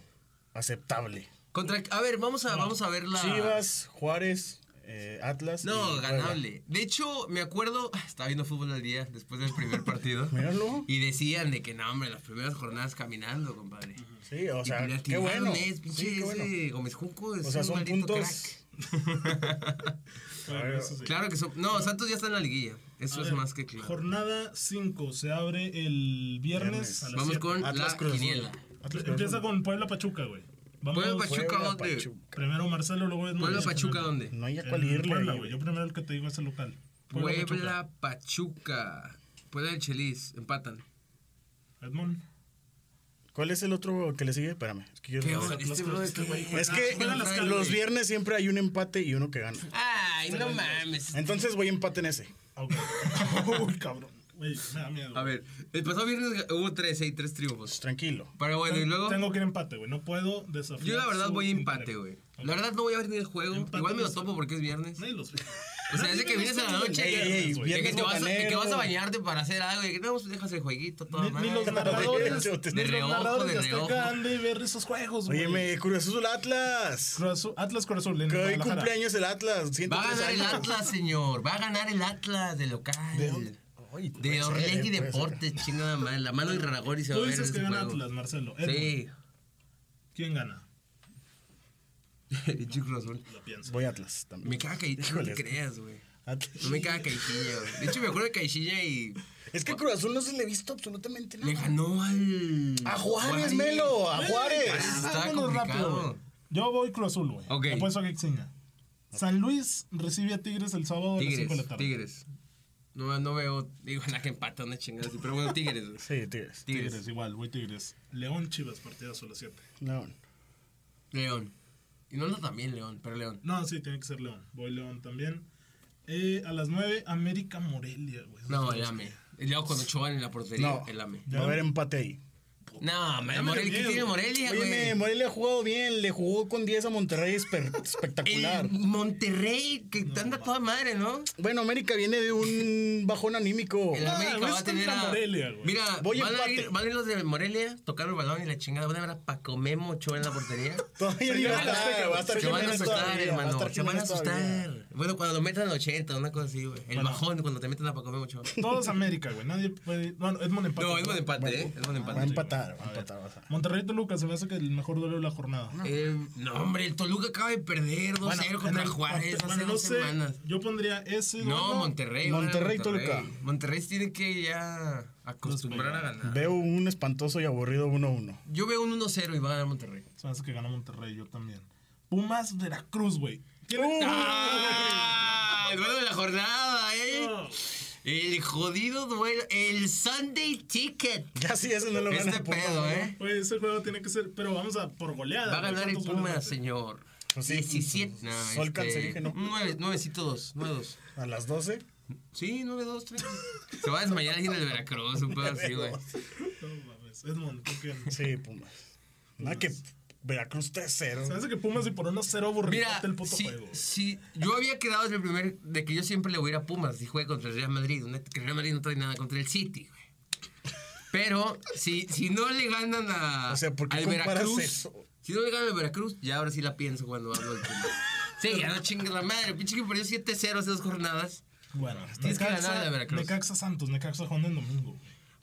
aceptable. Contra, a ver, vamos a, vamos a ver la... Chivas, Juárez, eh, Atlas. No, ganable. De hecho, me acuerdo, estaba viendo fútbol al día después del primer partido. (laughs) Míralo. Y decían de que no, hombre, las primeras jornadas caminando, compadre. Sí, o sea, le qué bueno. es, pinche Sí, qué bueno. ese Gómez Junco es O sea, un son maldito puntos. crack. (laughs) (laughs) Sí. Claro que son. No, Santos ya está en la liguilla. Eso A es ver, más que claro. Jornada 5 se abre el viernes, Viernes. a las Vamos siete. con Atlas la Cruz quiniela. Atlas- Empieza con Puebla Pachuca, güey. Vamos Puebla Pachuca, Puebla, ¿dónde? Pachuca. primero Marcelo, luego Edmond. Puebla Pachuca. ¿dónde? No hay a cuál irle. Puebla, güey. Yo primero el que te digo es el local. Puebla Pachuca. Puebla del Chelis. Empatan. Edmond. ¿Cuál es el otro que le sigue? Espérame. Es que. Este güey. Es Ah, que las los güey. viernes siempre hay un empate y uno que gana. Ay, no mames. Entonces voy a empate en ese. Ok. (laughs) Uy, cabrón. Güey, me da miedo. A ver, el pasado viernes hubo tres, hay tres Pues triunfos. tranquilo. Pero bueno, y luego. Tengo que ir a empate, güey. No puedo desafiar. Yo la verdad voy a empate, güey. La verdad no voy a ver ni el juego. Empate Igual me lo topo porque es viernes. Nadie los ve. O sea, de que vienes en la noche Ey, ey, que viernes te vas, a, que vas a bañarte para hacer algo y que no, pues dejas el jueguito, todo Ni, ni los (laughs) narradores, De reojo, de reojo. De ver esos juegos, güey. Óyeme, Cruz Azul Atlas. Cruz Azul- Atlas Cruz Azul. en Que hoy cumpleaños el Atlas. 103 Va a ganar el. Atlas, señor. Va a ganar el Atlas de local. ¿De puede De Orlegui. Deportes, chingada madre. La mano de Raragori se va Tú a ver en dices que gana juego. Atlas, Marcelo. Sí. ¿Quién gana? Pinche Cruz Azul. Lo pienso. Voy a Atlas también. Me caga Caixinha, no te creas, güey. Atlas. No me caga Caixinha, güey. De hecho, me acuerdo de Caixinha y Es que Cruz Azul no se le ha visto absolutamente le nada. ganó al... A Juárez, Melo, a Juárez. Está vámonos complicado. güey. Yo voy Cruz Azul, güey. Ok. Apuesto a Quexiña. San Luis recibe a Tigres el sábado a las 5 de la Tigres, tarde. Tigres. No, no veo... Digo, (laughs) nada que empata, una chingada así. Pero bueno, Tigres, güey. Sí, Tigres. Tigres. Tigres. igual, voy Tigres. León Chivas, partidazo a las 7. León. León. Y no anda también León, pero León. No, sí, tiene que ser León. Voy León también. Eh, a las 9, América Morelia, güey. No, el AME. Y luego cuando Ochoa en la portería, No. el AME. Va a haber empate ahí. No, man, ¿qué tiene. Morelia, güey? Morelia ha jugado bien. Le jugó con 10 a Monterrey (laughs) espectacular. El Monterrey, que anda toda madre, ¿no? Bueno, América viene de un (laughs) bajón anímico. El Ah, América va a tener a... Morelia, güey. Mira, Voy van a, empate. ir, van a ir los de Morelia, tocar el balón y la chingada. Van a ver a Paco Memo Ochoa en la portería. (laughs) Todavía ni va a estar, va a estar Se van a asustar, a hermano. Se van a asustar. Bueno, cuando lo metan al 80, una cosa así, güey. El bajón cuando te meten a Paco Memo Ochoa. Todos América, güey. Nadie puede. Bueno, Edmond empate. No, es buen empate, ¿eh? Es buen Va a empate. Empatar, a empatar. Monterrey Toluca se me hace que el mejor duelo de la jornada. Eh, no, hombre, el Toluca acaba de perder 2-0 Bueno, contra el- Juárez hace bueno, no dos sé, semanas. Yo pondría ese. No, duelo. Monterrey. van a Monterrey, Monterrey. Toluca. Monterrey tiene que ya acostumbrar a ganar. Veo un espantoso y aburrido 1-1. Yo veo un 1-0 y va a ganar Monterrey. Se me hace que gana Monterrey, yo también. Pumas Veracruz, güey. ¿Quién- ¡Ah! El duelo de la jornada, ¿eh? No. El jodido duelo. El Sunday Ticket. Ya sí, eso no lo gana Este Pumas, pedo. ¿eh? Güey, ese juego tiene que ser. Pero vamos a por goleada. Va a ganar el ¿Cuántos goles Pumas, señor. Pues sí, 17. No, Sol este, cancerígeno. nueve- Nuevecito dos. Nueve dos. A las 12. Sí, 9-2, 3. Se va a desmayar alguien del Veracruz, un pedo así, güey. No mames. Edmond. Sí, Pumas. Nada que Veracruz 3-0. Se hace que Pumas y por 1-0 aburrido Mira, el puto si, juego. si yo había quedado desde el primer de que yo siempre le voy a ir a Pumas si juega contra el Real Madrid, que el Real Madrid no trae nada contra el City, güey. Pero si, si no le ganan a O sea, ¿por qué al comparas Veracruz, eso? si no le ganan al Veracruz, ya ahora sí la pienso cuando hablo del Pumas. Sí, ya no chingas la madre, pinche que perdió 7-0 hace dos jornadas. Bueno, Tienes que ganar a Veracruz. Necaxa Santos, Necaxa jugando en domingo.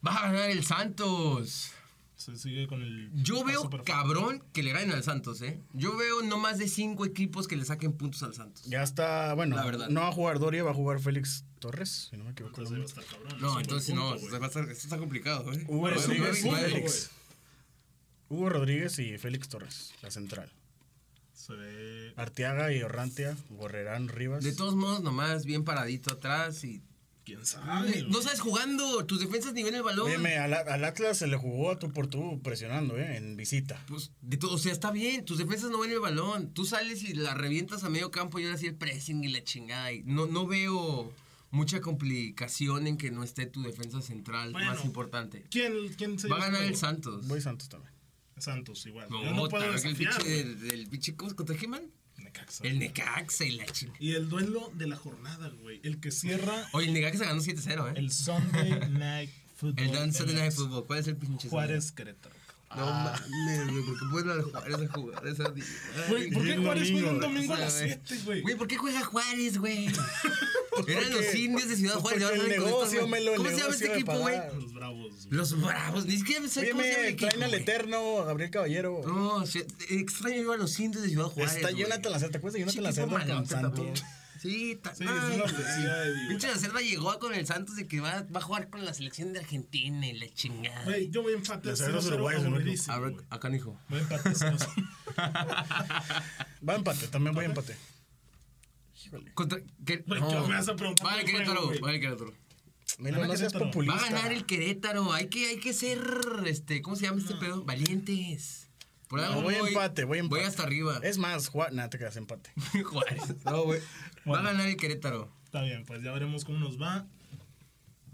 Va a ganar el Santos. Se sigue con el. Yo veo cabrón que le ganen al Santos, ¿eh? Yo veo no más de cinco equipos que le saquen puntos al Santos. Ya está, bueno, La verdad. no va a jugar Doria, va a jugar Félix Torres, si no me equivoco. Entonces ahí va a estar cabrón. No, entonces no, punto, güey. va a estar- esto está complicado, ¿eh? Hugo Rodríguez y Félix. Hugo Rodríguez y Félix Torres, la central. Se ve. Arteaga y Orrantia, Gorrerán Rivas. De todos modos, nomás bien paradito atrás y... ¿Quién sabe? güey? No sabes jugando, tus defensas ni ven el balón. Óyeme, al, al Atlas se le jugó a tu por tu presionando, ¿eh? En visita. Pues, de todo, o sea, está bien, tus defensas no ven el balón. Tú sales y la revientas a medio campo y ahora sí el pressing y la chingada. y no, no veo mucha complicación en que no esté tu defensa central Bueno. más importante. ¿Quién, quién se Va a ganar el? Santos. Voy Santos también. Santos, igual. No, Yo no puedo el pinche del, del pinche ¿cómo? Necaxa. El Necaxa y la china. Y el duelo de la jornada, güey. El que cierra Oye, el Necaxa ganó 7-0, ¿eh? el Sunday Night Football. El Sunday Night. Football. ¿Cuál es el pinche? Juárez Querétaro. No mames, güey, ¿por qué pueden al Juárez a jugar esa? Güey, ¿por qué el Juárez juega un domingo, a las güey. 7, güey? Güey, ¿por qué juega Juárez, güey? (laughs) Eran los indios de Ciudad Juárez. ahora el negocio. Melo, el ¿Cómo se llama este equipo, güey? Los bravos. güey. Los Bravos. Ni siquiera sé cómo se llama el me equipo, traen al eterno Gabriel Caballero. No, extraño yo a los indios de Ciudad Juárez. Está. Jonathan Lacerda. ¿Te acuerdas de Jonathan Lacerda Sí, Sí, es ay, una poesía de Dios. Pinche Lacerda llegó con el Santos de que va, va a jugar con la selección de Argentina y la chingada. Güey, yo voy a empate Los cerdos 0-0 uruguayos, ¿no? aburridísimo, A ver, acá, hijo. Voy a empate 0-0. Va a empate, también voy a empate. Híjole. Contra, ¿qué? Güey, ¿qué me vas a preguntar Vale, Querétaro, vale, Querétaro. Gana no seas populista. Va a ganar el Querétaro. Hay que, hay que ser, este, ¿cómo se llama este pedo? Valientes. Por No, voy a empate, voy a empate. Voy hasta arriba. Es más, Juan, nada, te quedas empate. (laughs) Juárez. No, güey. Va a ganar el Querétaro. Está bien, pues ya veremos cómo nos va.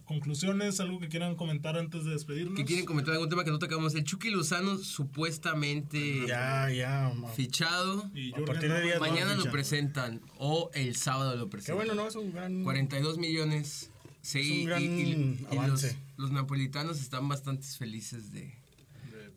Conclusiones, algo que quieran comentar antes de despedirnos. ¿Qué quieren comentar algún tema que no tocamos? El Chucky Lozano supuestamente Ya, ya. ma- Y fichado. A partir de día Mañana no lo presentan o el sábado lo Qué presentan. bueno, ¿no? Es un gran... 42 millones. Sí, Es un y- gran y, y los, avance. los napolitanos están bastante felices de,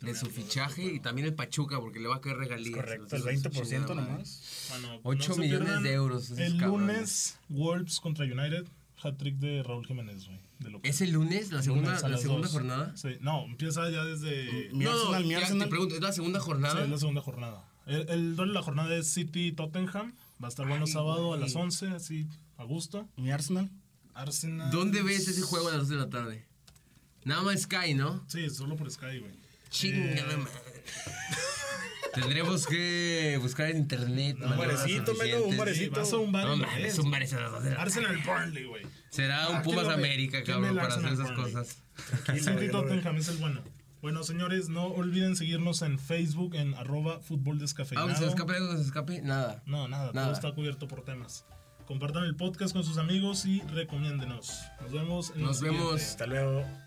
de su fichaje y también el Pachuca porque le va a caer regalías. Correcto, el Los hijos de su 20% chingada madre. nomás. Bueno, Ocho se millones pierdan de euros, El lunes, Wolves contra United. Hat-trick de Raúl Jiménez, güey. ¿Es el lunes, la segunda, Lunes la segunda dos. jornada? Sí, no, empieza ya desde. Mi no, Arsenal, mi ya Arsenal. te pregunto, ¿es la segunda jornada? Sí, es la segunda jornada. El, el duelo de la jornada es City-Tottenham. Va a estar bueno sábado a las güey. 11, así, a gusto. Mi Arsenal. Arsenal. ¿Dónde ves ese juego a las 2 de la tarde? Nada más Sky, ¿no? Sí, solo por Sky, güey. Chingada Eh, madre. (laughs) Tendremos que buscar en internet. Un barecito, Melo, un barecito. vas a un bar No mames, un bar es a las dos de la tarde. Arsenal Burnley, güey. Será un Ah, ¿quién Pumas? América, ¿Quién cabrón, el para hacer esas cosas. Veo. (laughs) Tottenham es el bueno. Bueno, señores, no olviden seguirnos en Facebook en arroba fútbol descafeinado. Ah, ¿se escape algo que se escape? Nada. No, nada, Nada. todo está cubierto por temas. Compartan el podcast con sus amigos y recomiéndenos. Nos vemos en Nos el siguiente. vemos. Hasta luego.